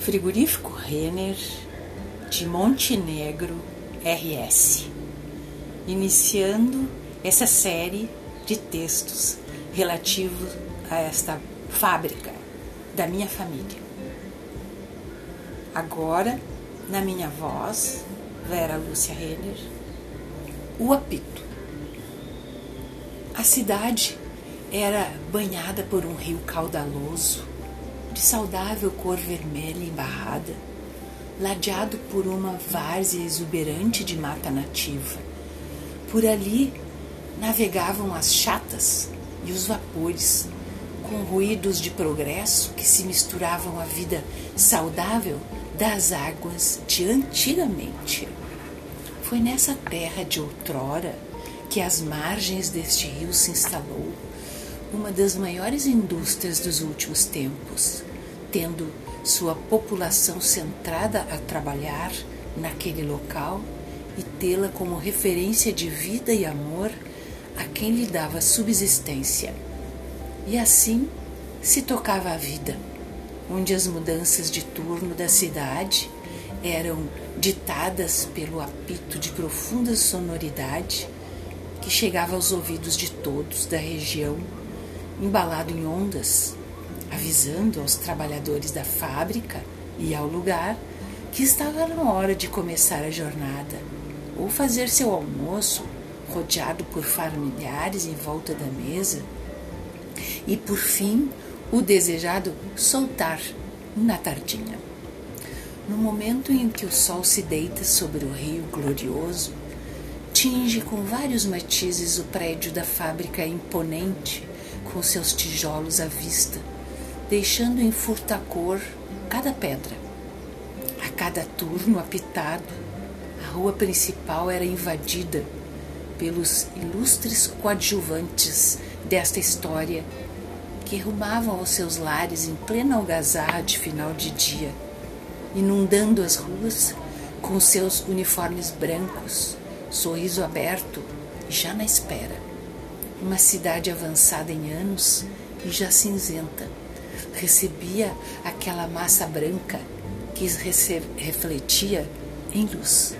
Frigorífico Renner de Montenegro RS, iniciando essa série de textos relativos a esta fábrica da minha família. Agora, na minha voz, Vera Lúcia Renner, o apito. A cidade era banhada por um rio caudaloso, de saudável cor vermelha embarrada, ladeado por uma várzea exuberante de mata nativa. Por ali navegavam as chatas e os vapores, com ruídos de progresso que se misturavam à vida saudável das águas de antigamente. Foi nessa terra de outrora que às margens deste rio se instalou uma das maiores indústrias dos últimos tempos, tendo sua população centrada a trabalhar naquele local e tê-la como referência de vida e amor a quem lhe dava subsistência. E assim se tocava a vida, onde as mudanças de turno da cidade eram ditadas pelo apito de profunda sonoridade que chegava aos ouvidos de todos da região, embalado em ondas, avisando aos trabalhadores da fábrica e ao lugar que estava na hora de começar a jornada ou fazer seu almoço rodeado por familiares em volta da mesa e por fim o desejado soltar na tardinha. No momento em que o sol se deita sobre o rio glorioso, tinge com vários matizes o prédio da fábrica imponente, com seus tijolos à vista, deixando em furta-cor cada pedra. A cada turno apitado, a rua principal era invadida pelos ilustres coadjuvantes desta história que rumavam aos seus lares em plena algazarra de final de dia, inundando as ruas com seus uniformes brancos, sorriso aberto já na espera. Uma cidade avançada em anos e já cinzenta recebia aquela massa branca que refletia em luz.